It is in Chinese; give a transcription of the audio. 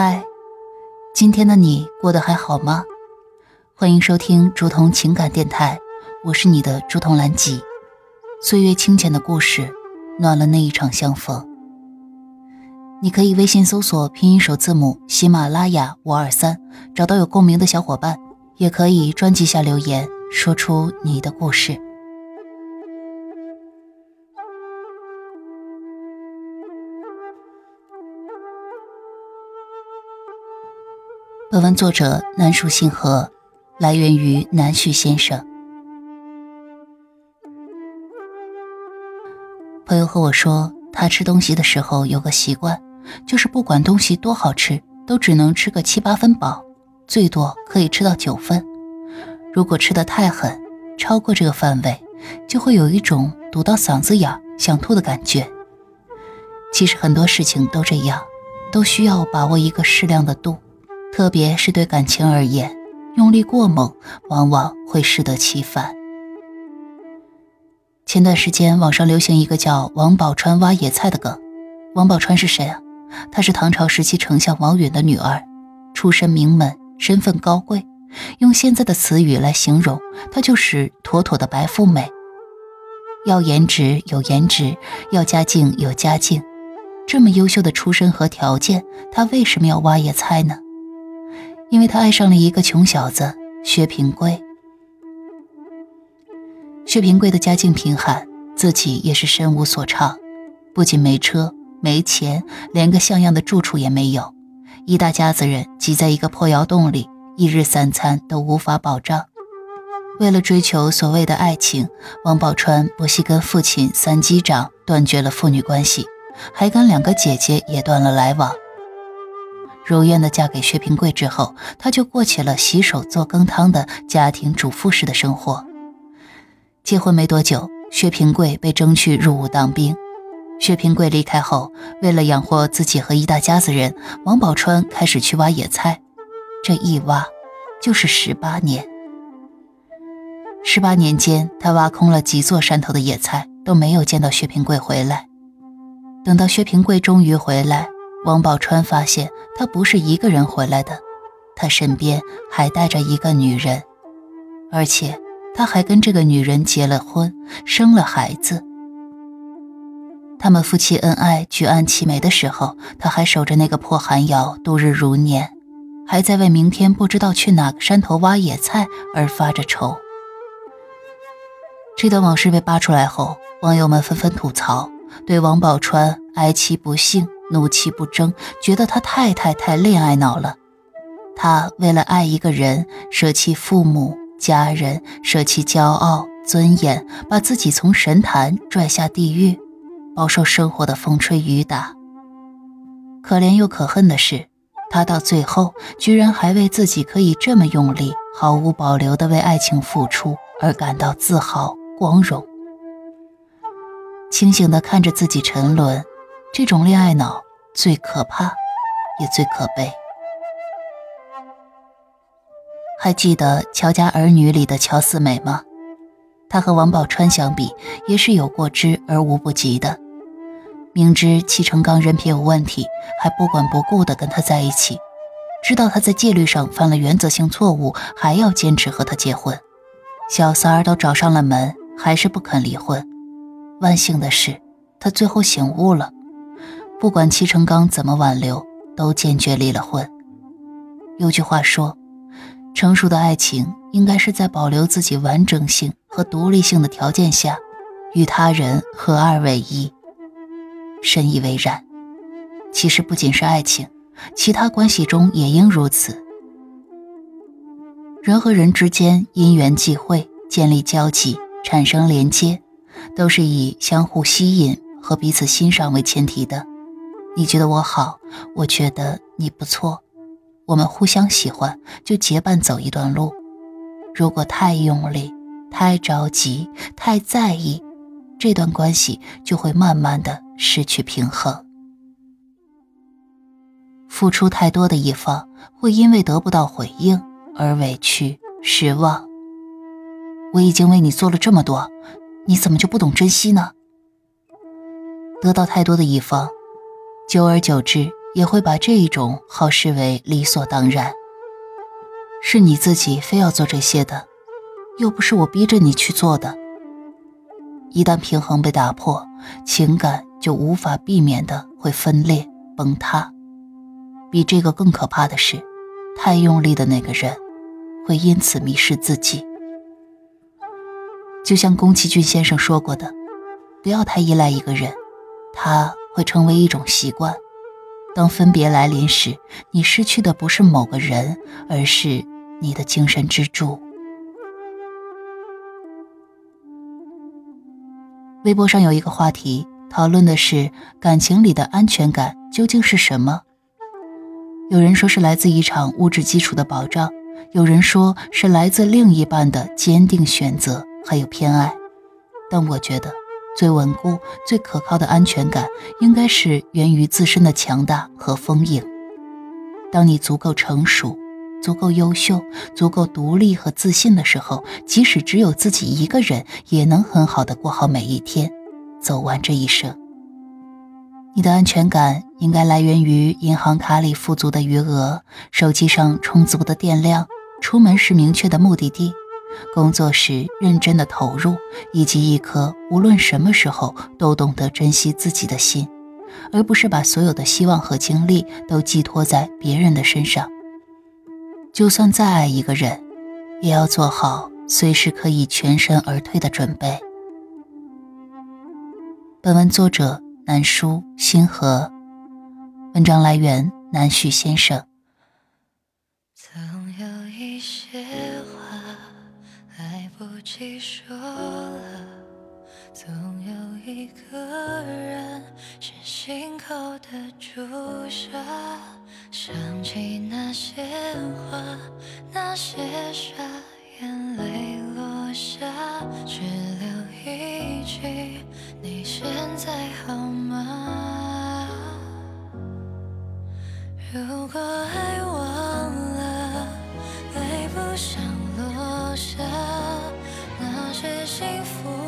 嗨，今天的你过得还好吗？欢迎收听竹筒情感电台，我是你的竹筒兰吉。岁月清浅的故事，暖了那一场相逢。你可以微信搜索拼音首字母喜马拉雅五二三，找到有共鸣的小伙伴，也可以专辑下留言，说出你的故事。本文作者南树信和，来源于南旭先生。朋友和我说，他吃东西的时候有个习惯，就是不管东西多好吃，都只能吃个七八分饱，最多可以吃到九分。如果吃的太狠，超过这个范围，就会有一种堵到嗓子眼、想吐的感觉。其实很多事情都这样，都需要把握一个适量的度。特别是对感情而言，用力过猛往往会适得其反。前段时间网上流行一个叫“王宝钏挖野菜”的梗。王宝钏是谁啊？她是唐朝时期丞相王允的女儿，出身名门，身份高贵。用现在的词语来形容，她就是妥妥的白富美。要颜值有颜值，要家境有家境，这么优秀的出身和条件，她为什么要挖野菜呢？因为他爱上了一个穷小子薛平贵。薛平贵的家境贫寒，自己也是身无所长，不仅没车没钱，连个像样的住处也没有。一大家子人挤在一个破窑洞里，一日三餐都无法保障。为了追求所谓的爱情，王宝钏不惜跟父亲三击掌断绝了父女关系，还跟两个姐姐也断了来往。如愿的嫁给薛平贵之后，她就过起了洗手做羹汤的家庭主妇式的生活。结婚没多久，薛平贵被征去入伍当兵。薛平贵离开后，为了养活自己和一大家子人，王宝钏开始去挖野菜。这一挖，就是十八年。十八年间，他挖空了几座山头的野菜，都没有见到薛平贵回来。等到薛平贵终于回来。王宝钏发现他不是一个人回来的，他身边还带着一个女人，而且他还跟这个女人结了婚，生了孩子。他们夫妻恩爱、举案齐眉的时候，他还守着那个破寒窑度日如年，还在为明天不知道去哪个山头挖野菜而发着愁。这段往事被扒出来后，网友们纷纷吐槽，对王宝钏哀其不幸。怒气不争，觉得他太太太恋爱脑了。他为了爱一个人，舍弃父母家人，舍弃骄傲尊严，把自己从神坛拽下地狱，饱受生活的风吹雨打。可怜又可恨的是，他到最后居然还为自己可以这么用力、毫无保留地为爱情付出而感到自豪光荣。清醒地看着自己沉沦。这种恋爱脑最可怕，也最可悲。还记得《乔家儿女》里的乔四美吗？她和王宝钏相比，也是有过之而无不及的。明知戚成刚人品有问题，还不管不顾地跟他在一起；知道他在戒律上犯了原则性错误，还要坚持和他结婚。小三儿都找上了门，还是不肯离婚。万幸的是，他最后醒悟了。不管戚成刚怎么挽留，都坚决离了婚。有句话说，成熟的爱情应该是在保留自己完整性和独立性的条件下，与他人合二为一。深以为然。其实不仅是爱情，其他关系中也应如此。人和人之间因缘际会，建立交集，产生连接，都是以相互吸引和彼此欣赏为前提的。你觉得我好，我觉得你不错，我们互相喜欢，就结伴走一段路。如果太用力、太着急、太在意，这段关系就会慢慢的失去平衡。付出太多的一方会因为得不到回应而委屈、失望。我已经为你做了这么多，你怎么就不懂珍惜呢？得到太多的一方。久而久之，也会把这一种好视为理所当然。是你自己非要做这些的，又不是我逼着你去做的。一旦平衡被打破，情感就无法避免的会分裂崩塌。比这个更可怕的是，太用力的那个人，会因此迷失自己。就像宫崎骏先生说过的，不要太依赖一个人，他会成为一种习惯。当分别来临时，你失去的不是某个人，而是你的精神支柱。微博上有一个话题，讨论的是感情里的安全感究竟是什么？有人说是来自一场物质基础的保障，有人说是来自另一半的坚定选择还有偏爱，但我觉得。最稳固、最可靠的安全感，应该是源于自身的强大和丰盈。当你足够成熟、足够优秀、足够独立和自信的时候，即使只有自己一个人，也能很好的过好每一天，走完这一生。你的安全感应该来源于银行卡里富足的余额，手机上充足的电量，出门时明确的目的地。工作时认真的投入，以及一颗无论什么时候都懂得珍惜自己的心，而不是把所有的希望和精力都寄托在别人的身上。就算再爱一个人，也要做好随时可以全身而退的准备。本文作者南叔星河，文章来源南旭先生。细说了，总有一个人是心口的朱砂。想起那些话，那些幸福。